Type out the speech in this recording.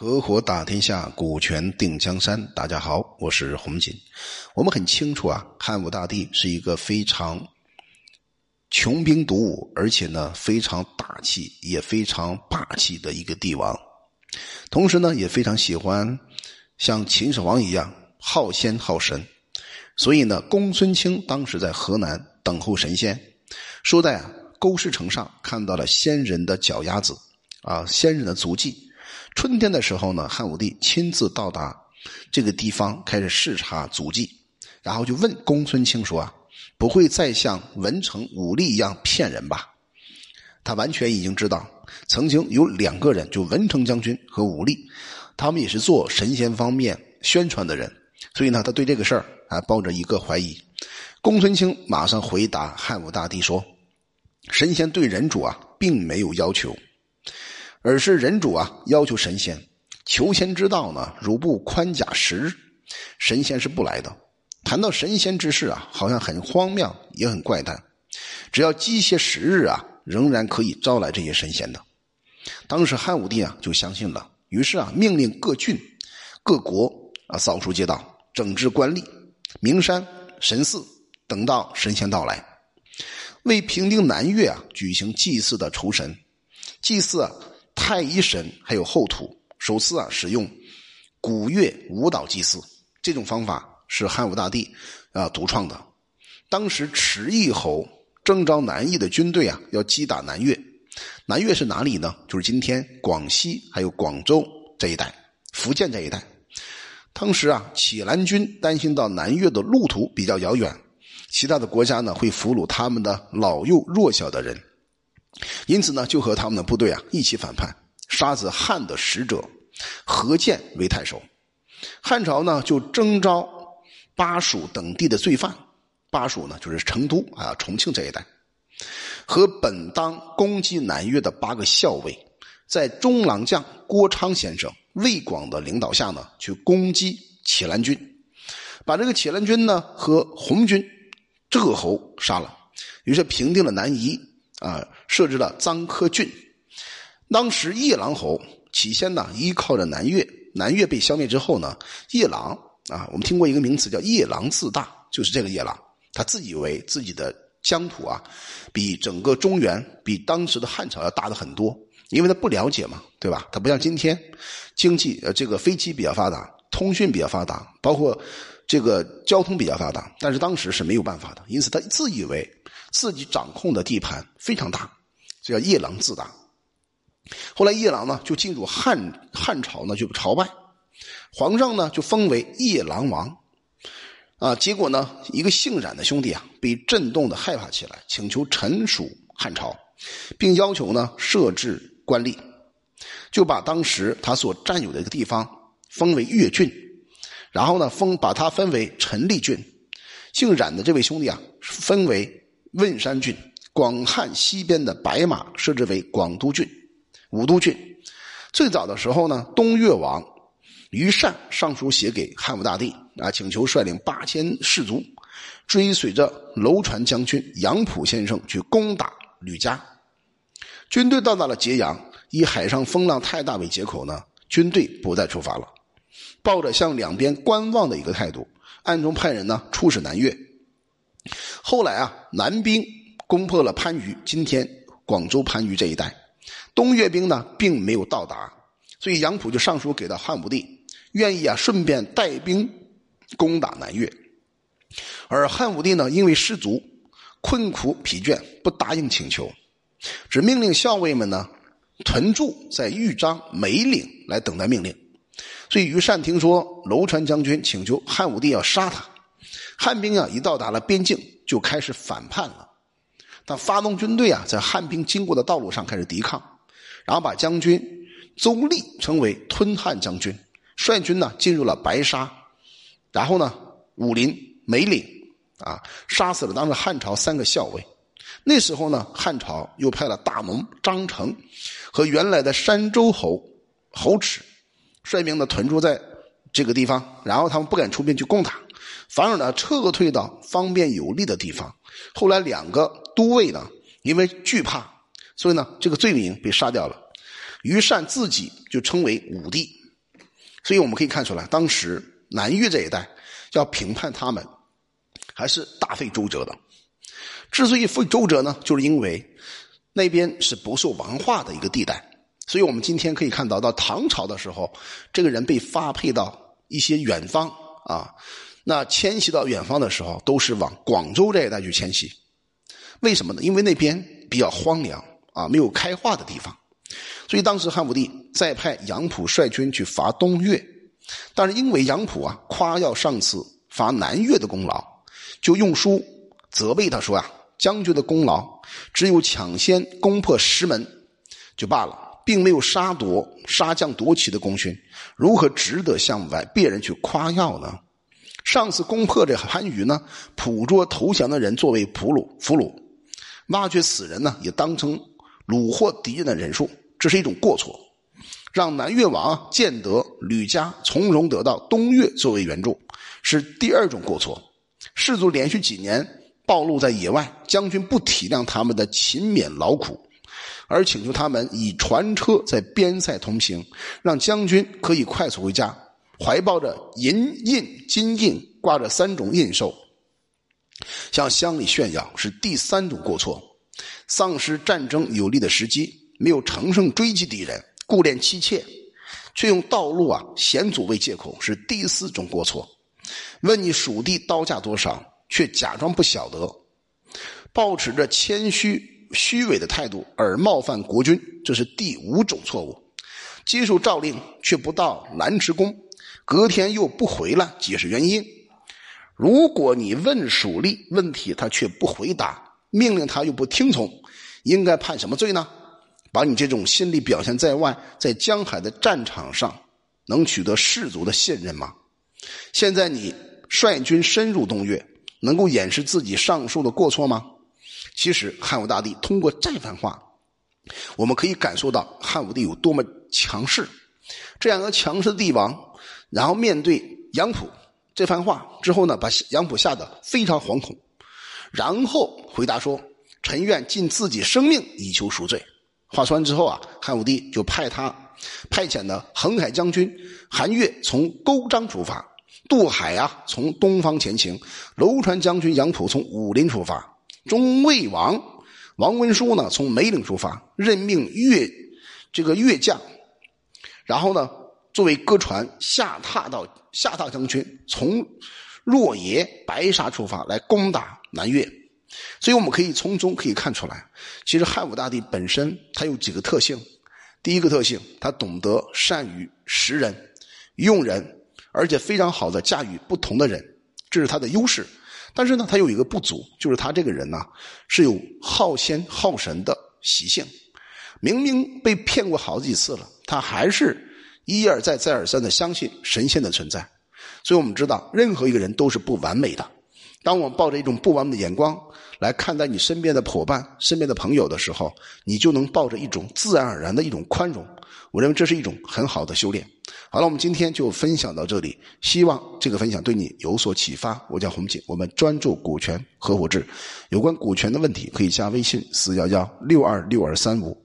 合伙打天下，股权定江山。大家好，我是洪锦。我们很清楚啊，汉武大帝是一个非常穷兵黩武，而且呢非常大气，也非常霸气的一个帝王。同时呢，也非常喜欢像秦始皇一样好仙好神。所以呢，公孙卿当时在河南等候神仙，说在啊沟石城上看到了仙人的脚丫子，啊仙人的足迹。春天的时候呢，汉武帝亲自到达这个地方，开始视察足迹，然后就问公孙卿说：“啊，不会再像文成、武力一样骗人吧？”他完全已经知道，曾经有两个人，就文成将军和武力，他们也是做神仙方面宣传的人，所以呢，他对这个事儿。还抱着一个怀疑，公孙卿马上回答汉武大帝说：“神仙对人主啊，并没有要求，而是人主啊要求神仙求仙之道呢，如不宽甲十日，神仙是不来的。谈到神仙之事啊，好像很荒谬，也很怪诞。只要积些时日啊，仍然可以招来这些神仙的。当时汉武帝啊就相信了，于是啊命令各郡、各国啊扫除街道，整治官吏。”名山神寺，等到神仙到来，为平定南越啊，举行祭祀的酬神，祭祀啊太乙神还有后土，首次啊使用古乐舞蹈祭祀，这种方法是汉武大帝啊独创的。当时迟义侯征召南夷的军队啊，要击打南越。南越是哪里呢？就是今天广西还有广州这一带，福建这一带。当时啊，启兰军担心到南越的路途比较遥远，其他的国家呢会俘虏他们的老幼弱小的人，因此呢就和他们的部队啊一起反叛，杀死汉的使者何健为太守。汉朝呢就征召巴蜀等地的罪犯，巴蜀呢就是成都啊重庆这一带，和本当攻击南越的八个校尉，在中郎将郭昌先生。魏广的领导下呢，去攻击启兰军，把这个启兰军呢和红军这个侯杀了，于是平定了南夷啊，设置了臧科郡。当时夜郎侯起先呢依靠着南越，南越被消灭之后呢，夜郎啊，我们听过一个名词叫夜郎自大，就是这个夜郎，他自以为自己的疆土啊，比整个中原，比当时的汉朝要大的很多。因为他不了解嘛，对吧？他不像今天，经济呃这个飞机比较发达，通讯比较发达，包括这个交通比较发达，但是当时是没有办法的。因此他自以为自己掌控的地盘非常大，这叫夜郎自大。后来夜郎呢就进入汉汉朝呢就朝拜，皇上呢就封为夜郎王，啊，结果呢一个姓冉的兄弟啊被震动的害怕起来，请求臣属汉朝，并要求呢设置。官吏就把当时他所占有的一个地方封为越郡，然后呢封把它分为陈立郡。姓冉的这位兄弟啊，分为汶山郡。广汉西边的白马设置为广都郡、武都郡。最早的时候呢，东越王于善上书写给汉武大帝啊，请求率领八千士卒追随着楼船将军杨浦先生去攻打吕家。军队到达了揭阳，以海上风浪太大为借口呢，军队不再出发了，抱着向两边观望的一个态度，暗中派人呢出使南越。后来啊，南兵攻破了番禺，今天广州番禺这一带，东越兵呢并没有到达，所以杨浦就上书给到汉武帝，愿意啊顺便带兵攻打南越，而汉武帝呢因为失足困苦疲倦，不答应请求。只命令校尉们呢屯驻在豫章梅岭来等待命令，所以于善听说楼船将军请求汉武帝要杀他，汉兵啊一到达了边境就开始反叛了，他发动军队啊在汉兵经过的道路上开始抵抗，然后把将军邹立称为吞汉将军，率军呢进入了白沙，然后呢武林梅岭啊杀死了当时汉朝三个校尉。那时候呢，汉朝又派了大农张成和原来的山州侯侯齿率兵的屯驻在这个地方，然后他们不敢出兵去攻打，反而呢撤退到方便有利的地方。后来两个都尉呢，因为惧怕，所以呢这个罪名被杀掉了。于善自己就称为武帝所以我们可以看出来，当时南越这一带要评判他们，还是大费周折的。之所以费周折呢，就是因为那边是不受文化的一个地带。所以我们今天可以看到，到唐朝的时候，这个人被发配到一些远方啊，那迁徙到远方的时候，都是往广州这一带去迁徙。为什么呢？因为那边比较荒凉啊，没有开化的地方。所以当时汉武帝再派杨浦率军去伐东越，但是因为杨浦啊夸耀上次伐南越的功劳，就用书责备他说呀：“将军的功劳只有抢先攻破石门就罢了，并没有杀夺杀将夺旗的功勋，如何值得向外别人去夸耀呢？上次攻破这番禺呢，捕捉投降的人作为俘虏，俘虏挖掘死人呢，也当成虏获敌人的人数。”这是一种过错，让南越王建德、吕嘉从容得到东越作为援助，是第二种过错。士卒连续几年暴露在野外，将军不体谅他们的勤勉劳苦，而请求他们以船车在边塞同行，让将军可以快速回家，怀抱着银印、金印，挂着三种印绶，向乡里炫耀，是第三种过错，丧失战争有利的时机。没有乘胜追击敌人，顾恋妻妾，却用道路啊险阻为借口，是第四种过错。问你蜀地刀价多少，却假装不晓得，抱持着谦虚虚伪的态度而冒犯国君，这是第五种错误。接受诏令却不到兰池宫，隔天又不回来解释原因。如果你问蜀吏问题，他却不回答，命令他又不听从，应该判什么罪呢？把你这种心理表现在外，在江海的战场上能取得士卒的信任吗？现在你率军深入东岳，能够掩饰自己上述的过错吗？其实汉武大帝通过这番话，我们可以感受到汉武帝有多么强势。这样一个强势的帝王，然后面对杨浦这番话之后呢，把杨浦吓得非常惶恐，然后回答说：“臣愿尽自己生命以求赎罪。”话说完之后啊，汉武帝就派他派遣的横海将军韩岳从勾章出发，渡海啊从东方前行；楼船将军杨浦从武林出发，中魏王王文书呢从梅岭出发，任命岳这个岳将，然后呢作为歌船下榻到下榻将军从若耶白沙出发来攻打南越。所以我们可以从中可以看出来，其实汉武大帝本身他有几个特性。第一个特性，他懂得善于识人、用人，而且非常好的驾驭不同的人，这是他的优势。但是呢，他有一个不足，就是他这个人呢是有好仙好神的习性。明明被骗过好几次了，他还是一而再再而三的相信神仙的存在。所以我们知道，任何一个人都是不完美的。当我们抱着一种不完美的眼光来看待你身边的伙伴、身边的朋友的时候，你就能抱着一种自然而然的一种宽容。我认为这是一种很好的修炼。好了，我们今天就分享到这里，希望这个分享对你有所启发。我叫洪锦，我们专注股权合伙制，有关股权的问题可以加微信四幺幺六二六二三五。